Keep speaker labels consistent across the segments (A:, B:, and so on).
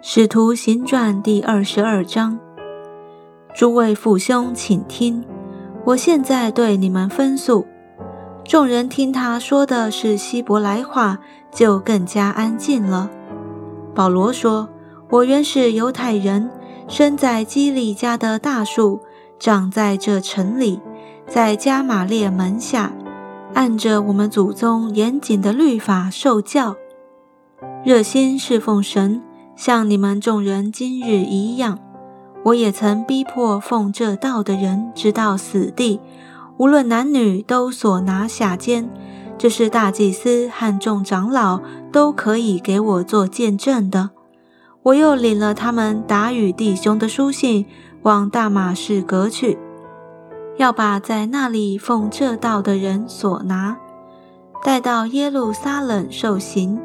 A: 使徒行传第二十二章，诸位父兄，请听，我现在对你们分诉。众人听他说的是希伯来话，就更加安静了。保罗说：“我原是犹太人，生在基利家的大树，长在这城里，在加玛列门下，按着我们祖宗严谨的律法受教，热心侍奉神。”像你们众人今日一样，我也曾逼迫奉这道的人直到死地，无论男女都所拿下监。这是大祭司和众长老都可以给我做见证的。我又领了他们打与弟兄的书信，往大马士革去，要把在那里奉这道的人所拿，带到耶路撒冷受刑。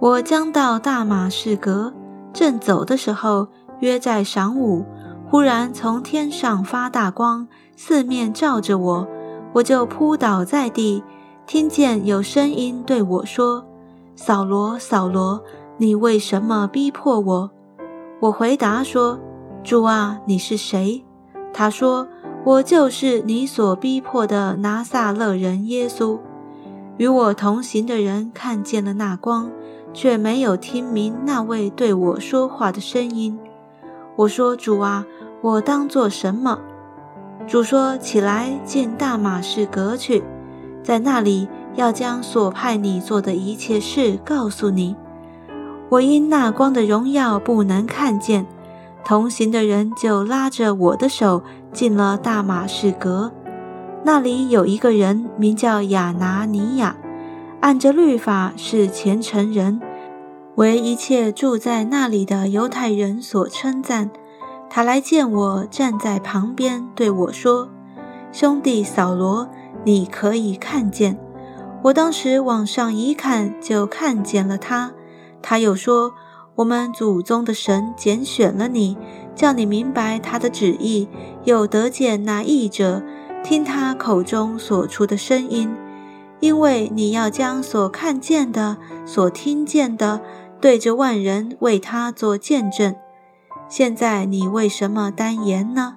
A: 我将到大马士革，正走的时候，约在晌午，忽然从天上发大光，四面照着我，我就扑倒在地，听见有声音对我说：“扫罗，扫罗，你为什么逼迫我？”我回答说：“主啊，你是谁？”他说：“我就是你所逼迫的拿撒勒人耶稣。”与我同行的人看见了那光。却没有听明那位对我说话的声音。我说：“主啊，我当做什么？”主说：“起来，进大马士革去，在那里要将所派你做的一切事告诉你。”我因那光的荣耀不能看见，同行的人就拉着我的手进了大马士革。那里有一个人名叫亚拿尼亚。按着律法是虔诚人，为一切住在那里的犹太人所称赞。他来见我，站在旁边对我说：“兄弟扫罗，你可以看见。”我当时往上一看，就看见了他。他又说：“我们祖宗的神拣选了你，叫你明白他的旨意，又得见那译者，听他口中所出的声音。”因为你要将所看见的、所听见的，对着万人为他做见证。现在你为什么单言呢？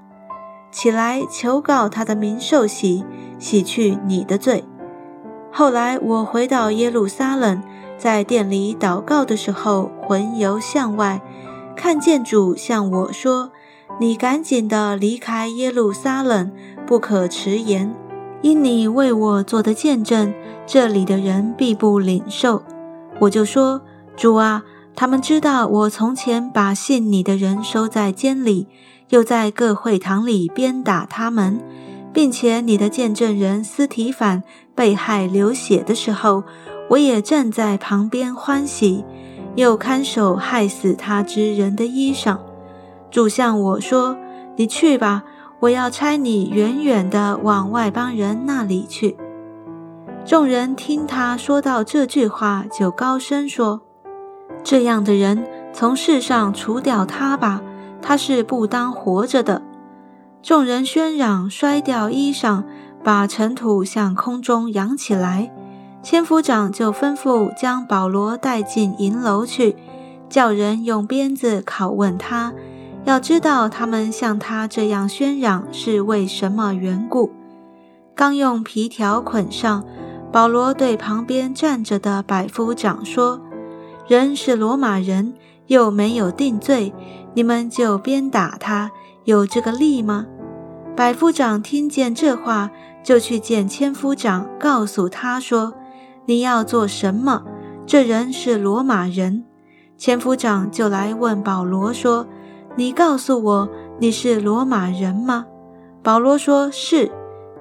A: 起来求告他的名受洗，洗去你的罪。后来我回到耶路撒冷，在店里祷告的时候，魂游向外，看见主向我说：“你赶紧的离开耶路撒冷，不可迟延。”因你为我做的见证，这里的人必不领受。我就说：“主啊，他们知道我从前把信你的人收在监里，又在各会堂里鞭打他们，并且你的见证人斯提凡被害流血的时候，我也站在旁边欢喜，又看守害死他之人的衣裳。”主向我说：“你去吧。”我要差你远远地往外邦人那里去。众人听他说到这句话，就高声说：“这样的人从世上除掉他吧，他是不当活着的。”众人喧嚷，摔掉衣裳，把尘土向空中扬起来。千夫长就吩咐将保罗带进银楼去，叫人用鞭子拷问他。要知道他们像他这样喧嚷是为什么缘故？刚用皮条捆上，保罗对旁边站着的百夫长说：“人是罗马人，又没有定罪，你们就鞭打他，有这个力吗？”百夫长听见这话，就去见千夫长，告诉他说：“你要做什么？这人是罗马人。”千夫长就来问保罗说。你告诉我你是罗马人吗？保罗说是。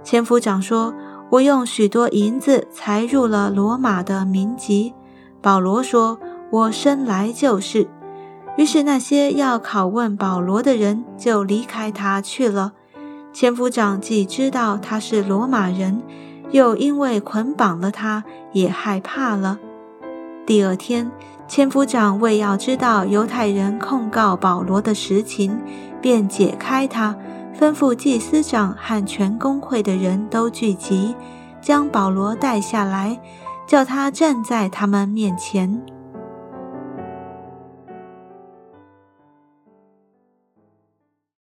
A: 千夫长说：“我用许多银子才入了罗马的民籍。”保罗说：“我生来就是。”于是那些要拷问保罗的人就离开他去了。千夫长既知道他是罗马人，又因为捆绑了他，也害怕了。第二天。千夫长为要知道犹太人控告保罗的实情，便解开他，吩咐祭司长和全公会的人都聚集，将保罗带下来，叫他站在他们面前。